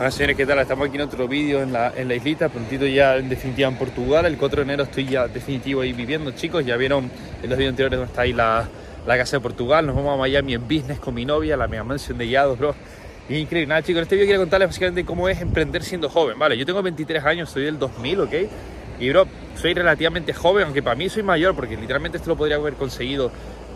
Hola señores, ¿qué tal? Estamos aquí en otro vídeo en la, en la islita, prontito ya en definitiva en Portugal. El 4 de enero estoy ya definitivo ahí viviendo, chicos. Ya vieron en los vídeos anteriores donde está ahí la, la casa de Portugal. Nos vamos a Miami en business con mi novia, la mega mansión de Yados, bro. Increíble. Nada, chicos, en este vídeo quiero contarles básicamente cómo es emprender siendo joven, ¿vale? Yo tengo 23 años, soy del 2000, ¿ok? Y, bro, soy relativamente joven, aunque para mí soy mayor, porque literalmente esto lo podría haber conseguido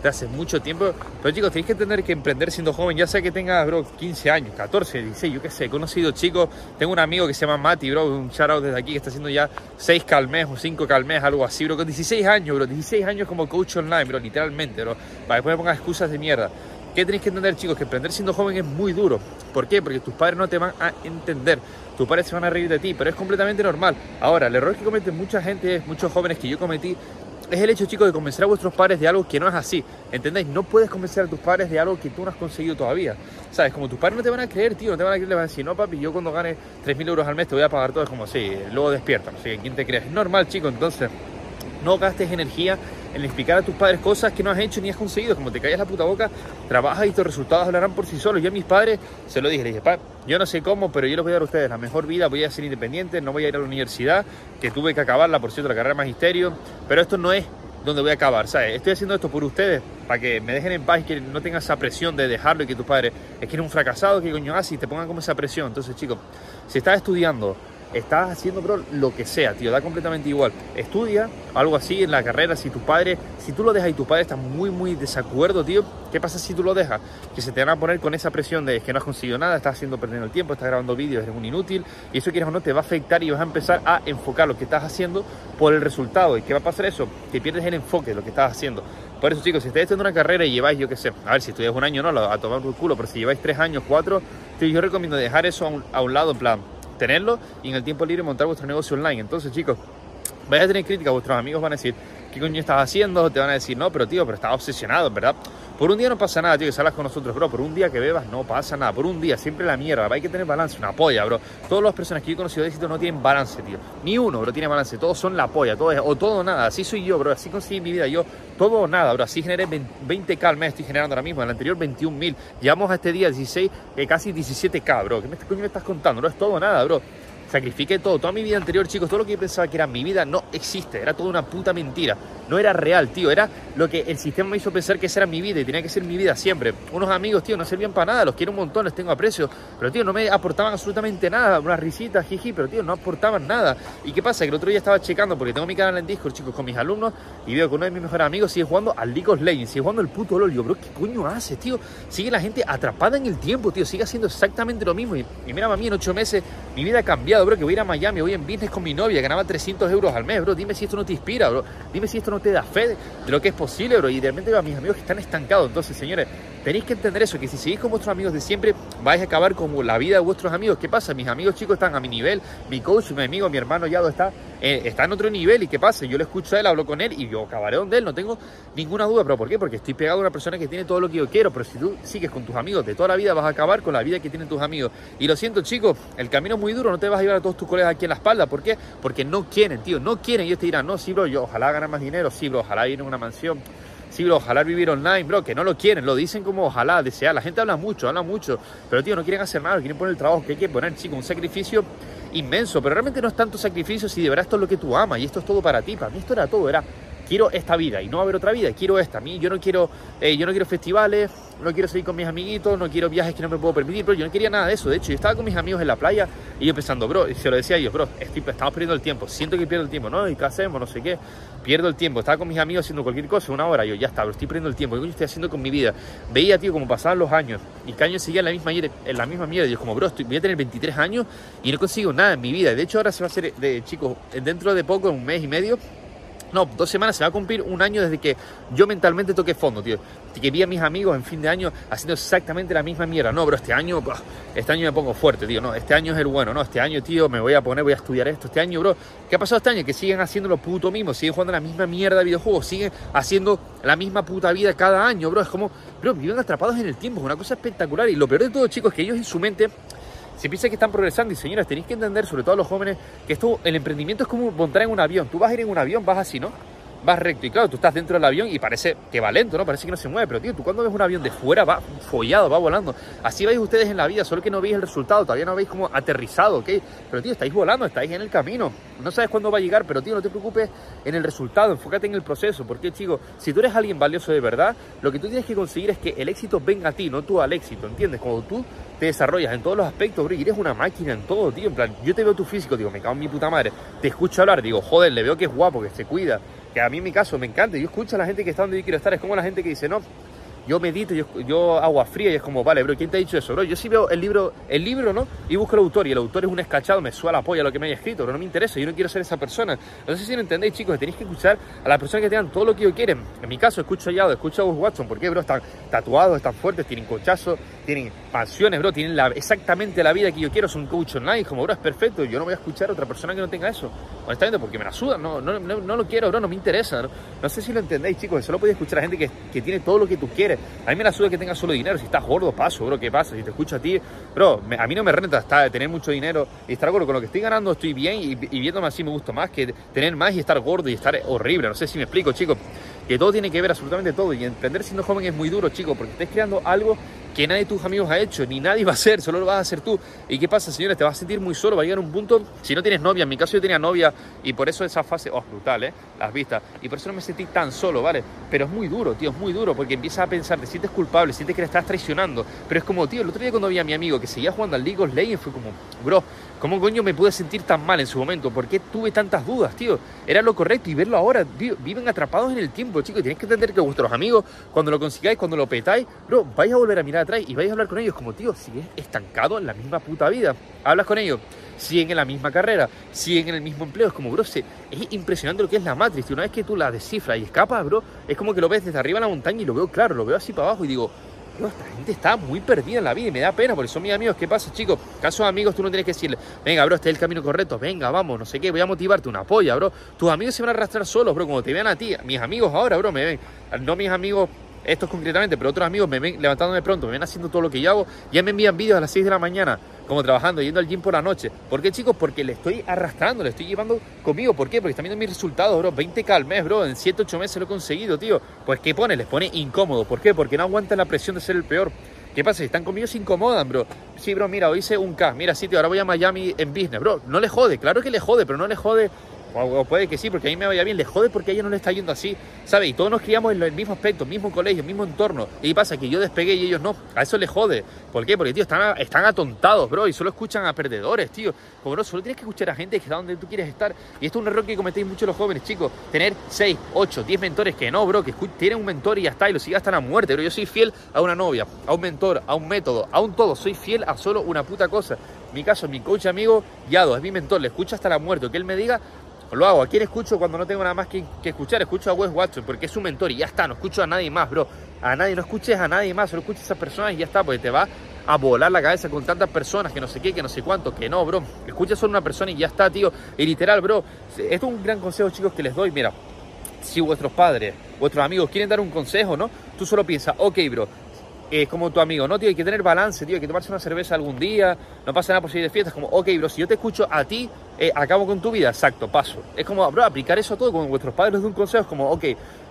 hace mucho tiempo. Pero chicos, tenéis que entender que emprender siendo joven, ya sea que tengas, bro, 15 años, 14, 16, yo qué sé, he conocido chicos, tengo un amigo que se llama Mati, bro, un shout out desde aquí, que está haciendo ya 6 calmes o 5 calmes, algo así, bro, con 16 años, bro, 16 años como coach online, bro, literalmente, bro, para después me pongas excusas de mierda. ¿Qué tenéis que entender, chicos? Que emprender siendo joven es muy duro. ¿Por qué? Porque tus padres no te van a entender. Tus padres se van a reír de ti, pero es completamente normal. Ahora, el error que cometen mucha gente, muchos jóvenes que yo cometí, es el hecho, chicos, de convencer a vuestros padres de algo que no es así. ¿Entendéis? No puedes convencer a tus padres de algo que tú no has conseguido todavía. ¿Sabes? Como tus padres no te van a creer, tío, no te van a creer, le van a decir, no, papi, yo cuando gane 3.000 euros al mes te voy a pagar todo. Es como, sí, luego despierta, no ¿quién te crees? Es normal, chicos, entonces no gastes energía en explicar a tus padres cosas que no has hecho ni has conseguido. Como te callas la puta boca, trabajas y tus resultados hablarán por sí solos. Yo a mis padres se lo dije, le dije, pa, yo no sé cómo, pero yo les voy a dar a ustedes la mejor vida, voy a ser independiente, no voy a ir a la universidad, que tuve que acabarla, por cierto, la carrera de magisterio, pero esto no es donde voy a acabar, ¿sabes? Estoy haciendo esto por ustedes, para que me dejen en paz y que no tengan esa presión de dejarlo y que tus padres es que eres un fracasado, que coño haces y te pongan como esa presión. Entonces, chicos, si estás estudiando estás haciendo, bro, lo que sea, tío, da completamente igual. Estudia algo así en la carrera, si tu padre, si tú lo dejas y tu padre está muy, muy desacuerdo, tío, ¿qué pasa si tú lo dejas? Que se te van a poner con esa presión de que no has conseguido nada, estás haciendo perdiendo el tiempo, estás grabando vídeos, eres un inútil, y eso quieres o no te va a afectar y vas a empezar a enfocar lo que estás haciendo por el resultado. ¿Y qué va a pasar eso? Que pierdes el enfoque de lo que estás haciendo. Por eso, chicos, si estáis haciendo una carrera y lleváis, yo qué sé, a ver, si estudias un año, no, a tomar por culo, pero si lleváis tres años, cuatro, tío, yo recomiendo dejar eso a a un lado, en plan, tenerlo y en el tiempo libre montar vuestro negocio online. Entonces, chicos, vais a tener crítica, vuestros amigos van a decir, ¿qué coño estás haciendo? Te van a decir, no, pero tío, pero estás obsesionado, ¿verdad? Por un día no pasa nada, tío, que salgas con nosotros, bro. Por un día que bebas no pasa nada. Por un día, siempre la mierda. Hay que tener balance, una polla, bro. Todas las personas que yo he conocido de éxito no tienen balance, tío. Ni uno, bro, tiene balance. Todos son la polla, todo es, o todo nada. Así soy yo, bro. Así conseguí mi vida. Yo, todo o nada, bro. Así generé 20k al mes, estoy generando ahora mismo. En el anterior, 21.000. Llevamos a este día 16, eh, casi 17k, bro. ¿Qué me, coño me estás contando? No es todo nada, bro sacrifiqué todo, toda mi vida anterior, chicos, todo lo que yo pensaba que era mi vida no existe, era toda una puta mentira, no era real, tío, era lo que el sistema me hizo pensar que esa era mi vida y tenía que ser mi vida siempre. Unos amigos, tío, no servían para nada, los quiero un montón, les tengo aprecio, pero tío, no me aportaban absolutamente nada, unas risitas, jiji, pero tío, no aportaban nada. ¿Y qué pasa? Que el otro día estaba checando, porque tengo mi canal en Discord, chicos, con mis alumnos, y veo que uno de mis mejores amigos sigue jugando al League of sigue jugando el puto LOL, yo, bro, ¿qué coño hace, tío? Sigue la gente atrapada en el tiempo, tío, sigue haciendo exactamente lo mismo, y, y mira, a mí en ocho meses mi vida ha cambiado, bro, que voy a ir a Miami, voy en business con mi novia, ganaba 300 euros al mes, bro, dime si esto no te inspira, bro, dime si esto no te da fe de lo que es posible, bro. Y realmente veo a mis amigos que están estancados. Entonces, señores, tenéis que entender eso, que si seguís con vuestros amigos de siempre, vais a acabar como la vida de vuestros amigos. ¿Qué pasa? Mis amigos chicos están a mi nivel, mi coach, mi amigo, mi hermano Yado está, eh, está en otro nivel. ¿Y qué pasa? Yo lo escucho a él, hablo con él y yo acabaré donde él, no tengo ninguna duda. ¿Pero por qué? Porque estoy pegado a una persona que tiene todo lo que yo quiero. Pero si tú sigues con tus amigos de toda la vida, vas a acabar con la vida que tienen tus amigos. Y lo siento, chicos, el camino es muy duro, no te vas a llevar a todos tus colegas aquí en la espalda. ¿Por qué? Porque no quieren, tío, no quieren. Ellos te dirán, no, sí, bro, yo ojalá ganar más dinero, sí, bro, ojalá ir en una mansión Sí, ojalá vivir online, bro, que no lo quieren, lo dicen como ojalá, desear. La gente habla mucho, habla mucho, pero tío, no quieren hacer nada, quieren poner el trabajo que hay que poner, chico, un sacrificio inmenso, pero realmente no es tanto sacrificio si de verdad esto es lo que tú amas y esto es todo para ti. Para mí esto era todo, era quiero esta vida y no va a haber otra vida, quiero esta. A mí yo no quiero, eh, yo no quiero festivales, no quiero salir con mis amiguitos, no quiero viajes que no me puedo permitir, pero yo no quería nada de eso. De hecho, yo estaba con mis amigos en la playa y yo pensando, bro, y se lo decía a ellos, bro, estamos perdiendo el tiempo, siento que pierdo el tiempo, ¿no? ¿Y qué hacemos? No sé qué, pierdo el tiempo. Estaba con mis amigos haciendo cualquier cosa, una hora, yo ya está, bro, estoy perdiendo el tiempo, ¿qué coño estoy haciendo con mi vida? Veía, tío, como pasaban los años y que años seguía en la misma, en la misma mierda. Y yo, como, bro, estoy, voy a tener 23 años y no consigo nada en mi vida. De hecho, ahora se va a hacer, de chicos, dentro de poco, en un mes y medio, no, dos semanas se va a cumplir un año desde que yo mentalmente toqué fondo, tío. Que vi a mis amigos en fin de año haciendo exactamente la misma mierda. No, pero este año, este año me pongo fuerte, tío. No, este año es el bueno. No, este año, tío, me voy a poner, voy a estudiar esto. Este año, bro, ¿qué ha pasado este año? Que siguen haciendo lo puto mismo, siguen jugando la misma mierda de videojuegos, siguen haciendo la misma puta vida cada año, bro. Es como, bro, viven atrapados en el tiempo, es una cosa espectacular. Y lo peor de todo, chicos, es que ellos en su mente si piensas que están progresando y señoras, tenéis que entender, sobre todo los jóvenes, que esto, el emprendimiento es como montar en un avión. Tú vas a ir en un avión, vas así, ¿no? Vas recto. Y claro, tú estás dentro del avión y parece que va lento, ¿no? Parece que no se mueve. Pero, tío, tú cuando ves un avión de fuera va follado, va volando. Así vais ustedes en la vida, solo que no veis el resultado, todavía no veis como aterrizado, ¿ok? Pero, tío, estáis volando, estáis en el camino. No sabes cuándo va a llegar, pero, tío, no te preocupes en el resultado, enfócate en el proceso. Porque, chico, si tú eres alguien valioso de verdad, lo que tú tienes que conseguir es que el éxito venga a ti, no tú al éxito, ¿entiendes? Cuando tú te desarrollas en todos los aspectos, bro, y eres una máquina en todo, tío. En plan, yo te veo tu físico, digo, me cago en mi puta madre. Te escucho hablar, digo, joder, le veo que es guapo, que se cuida, que a mí en mi caso me encanta. Yo escucho a la gente que está donde yo quiero estar. Es como la gente que dice, no, yo medito, yo, agua fría y es como, vale, bro, ¿quién te ha dicho eso, bro? Yo sí veo el libro, el libro, ¿no? Y busco el autor y el autor es un escachado, me suela la polla lo que me haya escrito, pero no me interesa, yo no quiero ser esa persona. No sé si lo entendéis, chicos, tenéis que escuchar a las personas que tengan todo lo que ellos quieren. En mi caso, escucho a Yado, escucho a Gus Watson, porque, bro, están tatuados, están fuertes, tienen cochazos, tienen pasiones, bro, tienen la, exactamente la vida que yo quiero, son coach online, como, bro, es perfecto, yo no voy a escuchar a otra persona que no tenga eso. Honestamente, porque me la suda, no, no, no, lo quiero, bro, no me interesa. No, sé si lo entendéis, chicos, solo podéis escuchar a gente que, que tiene todo lo que tú quieres. A mí me la suda que tengas solo dinero. Si estás gordo, paso, bro, ¿qué pasa? Si te escucho a ti, bro, a mí no me renta estar, tener mucho dinero y estar gordo. Con lo que estoy ganando estoy bien y, y viéndome así me gusta más que tener más y estar gordo y estar horrible. No sé si me explico, chicos. Que todo tiene que ver absolutamente todo. Y emprender siendo joven es muy duro, chicos, porque estás creando algo que nadie de tus amigos ha hecho, ni nadie va a hacer, solo lo vas a hacer tú. ¿Y qué pasa, señores? Te vas a sentir muy solo, va a llegar un punto, si no tienes novia, en mi caso yo tenía novia y por eso esa fase, oh, brutal, ¿eh? Las vistas, y por eso no me sentí tan solo, ¿vale? Pero es muy duro, tío, es muy duro, porque empiezas a pensar, te sientes culpable, sientes que le estás traicionando, pero es como, tío, el otro día cuando vi a mi amigo que seguía jugando al League of Legends, fue como, bro, ¿Cómo coño me pude sentir tan mal en su momento? ¿Por qué tuve tantas dudas, tío? Era lo correcto y verlo ahora, viven atrapados en el tiempo, chicos. Tienes que entender que vuestros amigos, cuando lo consigáis, cuando lo petáis, bro, vais a volver a mirar atrás y vais a hablar con ellos como, tío, sigues estancado en la misma puta vida. Hablas con ellos, siguen en la misma carrera, siguen en el mismo empleo. Es como, bro, es impresionante lo que es la Matrix. Una vez que tú la descifras y escapas, bro, es como que lo ves desde arriba en la montaña y lo veo claro, lo veo así para abajo y digo, esta gente está muy perdida en la vida y me da pena porque son mis amigos. ¿Qué pasa, chicos? Caso de amigos, tú no tienes que decirle, venga, bro, este es el camino correcto, venga, vamos, no sé qué, voy a motivarte, una polla, bro. Tus amigos se van a arrastrar solos, bro, como te vean a ti. Mis amigos ahora, bro, me ven, no mis amigos estos concretamente, pero otros amigos me ven levantándome pronto, me ven haciendo todo lo que yo hago, ya me envían vídeos a las 6 de la mañana, como trabajando, yendo al gym por la noche. ¿Por qué, chicos? Porque le estoy arrastrando, le estoy llevando conmigo. ¿Por qué? Porque están viendo mis resultados, bro. 20k al mes, bro. En 7, 8 meses lo he conseguido, tío. Pues, ¿qué pone? Les pone incómodo. ¿Por qué? Porque no aguantan la presión de ser el peor. ¿Qué pasa? Si están conmigo se incomodan, bro. Sí, bro, mira, hoy hice un K. Mira, sitio, ahora voy a Miami en business, bro. No le jode, claro que le jode, pero no le jode o, puede que sí, porque a mí me vaya bien, le jode porque a ella no le está yendo así, ¿sabes? Y todos nos criamos en el mismo aspecto, mismo colegio, mismo entorno. Y pasa que yo despegué y ellos no. A eso le jode. ¿Por qué? Porque, tío, están, están atontados, bro, y solo escuchan a perdedores, tío. Como, bro, solo tienes que escuchar a gente que está donde tú quieres estar. Y esto es un error que cometéis muchos los jóvenes, chicos. Tener 6, 8, 10 mentores que no, bro, que tienen un mentor y ya está, y lo sigas hasta la muerte. Pero yo soy fiel a una novia, a un mentor, a un método, a un todo. Soy fiel a solo una puta cosa. mi caso, mi coach amigo, Yado, es mi mentor, le escucho hasta la muerte. Que él me diga, lo hago. ¿A quién escucho cuando no tengo nada más que, escuchar? Escucho a Wes Watson porque es su mentor y ya está. No escucho a nadie más, bro. A nadie, no escuches a nadie más, solo escuches a esas personas y ya está, porque te va a volar la cabeza con tantas personas que no sé qué, que no sé cuánto, que no, bro. Escucha solo una persona y ya está, tío. Y literal, bro. Esto es un gran consejo, chicos, que les doy. Mira, si vuestros padres, vuestros amigos quieren dar un consejo, ¿no? Tú solo piensas, ok, bro, es como tu amigo, no, tío, hay que tener balance, tío, hay que tomarse una cerveza algún día, no pasa nada por seguir de fiestas, como, ok, bro, si yo te escucho a ti, eh, acabo con tu vida, exacto, paso. Es como, bro, aplicar eso a todo, como vuestros padres dan un consejo, es como, ok,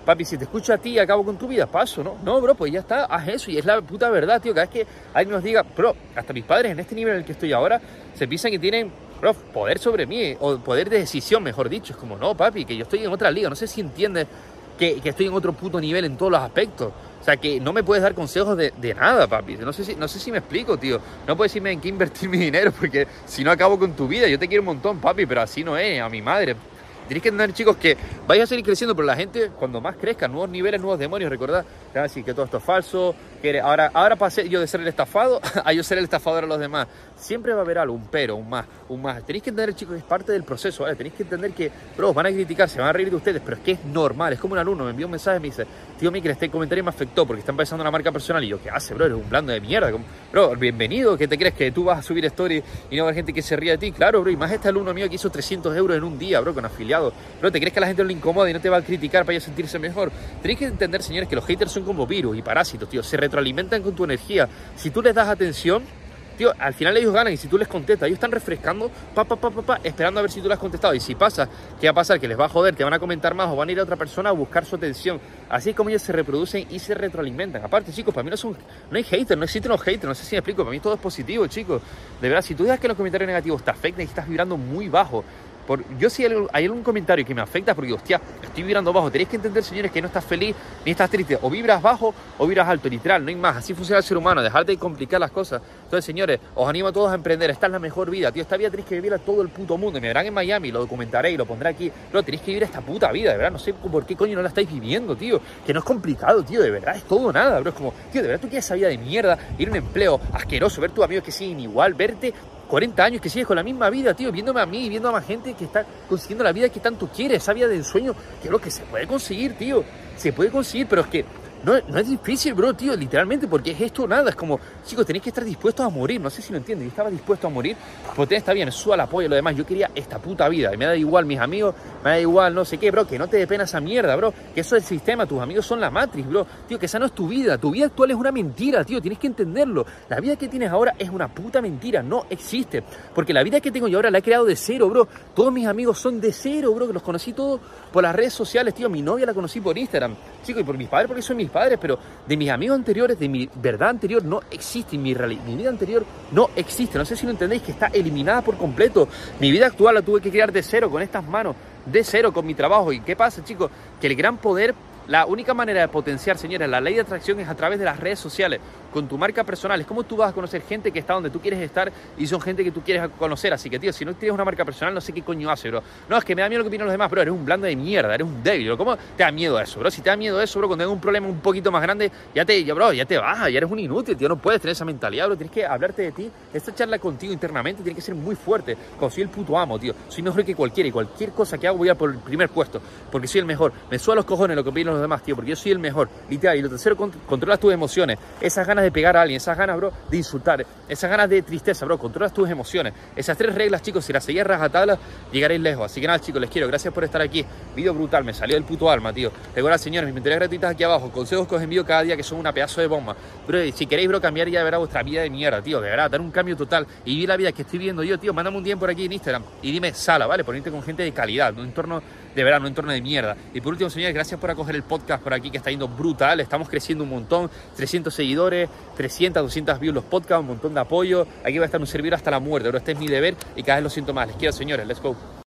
papi, si te escucho a ti, acabo con tu vida, paso, ¿no? No, bro, pues ya está, haz eso, y es la puta verdad, tío, cada vez que alguien nos diga, bro, hasta mis padres en este nivel en el que estoy ahora, se piensan que tienen, bro, poder sobre mí, o poder de decisión, mejor dicho, es como, no, papi, que yo estoy en otra liga, no sé si entiendes que, que estoy en otro puto nivel en todos los aspectos. O sea, que no me puedes dar consejos de, de, nada, papi. No sé, si, no sé si me explico, tío. No puedes decirme en qué invertir mi dinero porque si no acabo con tu vida. Yo te quiero un montón, papi, pero así no es. A mi madre. Tenéis que entender, chicos, que vais a seguir creciendo, pero la gente, cuando más crezca, nuevos niveles, nuevos demonios, recordad, te van a decir que todo esto es falso, que ahora, ahora pasé yo de ser el estafado a yo ser el estafador a los demás. Siempre va a haber algo, un pero, un más, un más. Tenéis que entender, chicos, es parte del proceso, ¿vale? Tenéis que entender que, bro, van a criticar, se van a reír de ustedes, pero es que es normal, es como un alumno, me envió un mensaje y me dice, tío Mikel, este comentario me afectó porque está empezando una marca personal. Y yo, ¿qué hace, bro? Eres un blando de mierda. bro, bienvenido, ¿qué te crees? Que tú vas a subir story y no va a haber gente que se ría de ti. Claro, bro, y más este alumno mío que hizo 300 euros en un día, bro, con afiliados. Bro, ¿te crees que a la gente no le incomoda y no te va a criticar para ella sentirse mejor? Tenéis que entender, señores, que los haters son como virus y parásitos, tío. Se retroalimentan con tu energía. Si tú les das atención, Tío, al final ellos ganan y si tú les contestas, ellos están refrescando, pa, pa, pa, pa, pa, esperando a ver si tú les has contestado. Y si pasa, ¿qué va a pasar? Que les va a joder, te van a comentar más o van a ir a otra persona a buscar su atención. Así es como ellos se reproducen y se retroalimentan. Aparte, chicos, para mí no, son, no hay haters, no existen los haters, no sé si me explico, para mí todo es positivo, chicos. De verdad, si tú dejas que los comentarios negativos te afecten y estás vibrando muy bajo, por, yo si hay, hay, algún comentario que me afecta porque, hostia, estoy vibrando bajo. Tenéis que entender, señores, que no estás feliz ni estás triste. O vibras bajo o vibras alto, literal, no hay más. Así funciona el ser humano, dejar de complicar las cosas. Entonces, señores, os animo a todos a emprender. Esta es la mejor vida, tío. Esta vida tenéis que todo el puto mundo. Me verán en Miami, lo documentaré y lo pondré aquí. Pero tenéis que vivir esta puta vida, de verdad. No sé por qué coño no la estáis viviendo, tío. Que no es complicado, tío, de verdad. Es todo nada, bro. Es como, tío, de verdad tú quieres esa vida de mierda, ir a un empleo asqueroso, ver tus amigos que siguen igual, verte 40 años que sigues con la misma vida, tío, viéndome a mí, viendo a más gente que está consiguiendo la vida que tanto quieres, esa vida de ensueño, que es lo que se puede conseguir, tío. Se puede conseguir, pero es que no, no, es difícil, bro, tío, literalmente, porque es esto nada. Es como, chicos, tenéis que estar dispuestos a morir. No sé si lo entienden. Yo estaba dispuesto a morir. Porque está bien, suba el apoyo y lo demás. Yo quería esta puta vida. Y me da igual mis amigos, me da igual no sé qué, bro. Que no te dé pena esa mierda, bro. Que eso es el sistema. Tus amigos son la matriz, bro. Tío, que esa no es tu vida. Tu vida actual es una mentira, tío. Tienes que entenderlo. La vida que tienes ahora es una puta mentira. No existe. Porque la vida que tengo yo ahora la he creado de cero, bro. Todos mis amigos son de cero, bro. Que los conocí todos por las redes sociales, tío. Mi novia la conocí por Instagram. Chicos, y por mis padres porque son mis padres, pero de mis amigos anteriores, de mi verdad anterior, no existe. Mi, mi vida anterior no existe. No sé si lo entendéis, que está eliminada por completo. Mi vida actual la tuve que crear de cero, con estas manos, de cero, con mi trabajo. ¿Y qué pasa, chicos? Que el gran poder la única manera de potenciar, señores, la ley de atracción es a través de las redes sociales, con tu marca personal. Es como tú vas a conocer gente que está donde tú quieres estar y son gente que tú quieres conocer. Así que, tío, si no tienes una marca personal, no sé qué coño hace, bro. No, es que me da miedo lo que opinan los demás, bro. Eres un blando de mierda, eres un débil. Bro. ¿Cómo te da miedo eso, bro? Si te da miedo eso, bro, cuando tengas un problema un poquito más grande, ya te, ya, bro, ya te baja, ya eres un inútil, tío. No puedes tener esa mentalidad, bro. Tienes que hablarte de ti. Esta charla contigo internamente tiene que ser muy fuerte. Como soy el puto amo, tío. Soy mejor que cualquiera y cualquier cosa que hago voy a por el primer puesto. Porque soy el mejor. Me suelo los cojones lo que opinan los demás, tío. Porque yo soy el mejor, literal. Y lo tercero, controlas tus emociones. Esas ganas de pegar a alguien, esas ganas, bro, de insultar, esas ganas de tristeza, bro. Controlas tus emociones. Esas tres reglas, chicos, si las seguís rajatabla, llegaréis lejos. Así que nada, chicos, les quiero. Gracias por estar aquí. Video brutal, me salió del puto alma, tío. Recuerda, señores, mis mentorías gratuitas aquí abajo. Consejos que os envío cada día que son una pedazo de bomba. Bro, si queréis, bro, cambiar ya de verdad vuestra vida de mierda, tío. De verdad, dar un cambio total y vivir la vida que estoy viendo yo, tío. Mándame un día por aquí en Instagram y dime sala, ¿vale? Ponerte con gente de calidad, un entorno de verdad, un entorno de mierda. Y por último, señores, gracias por acoger el podcast por aquí que está yendo brutal. Estamos creciendo un montón, 300 seguidores, 300, 200 views los podcasts, un montón de apoyo. Aquí va a estar un servidor hasta la muerte, pero este es mi deber y cada vez lo siento más. Les quiero, señores, let's go.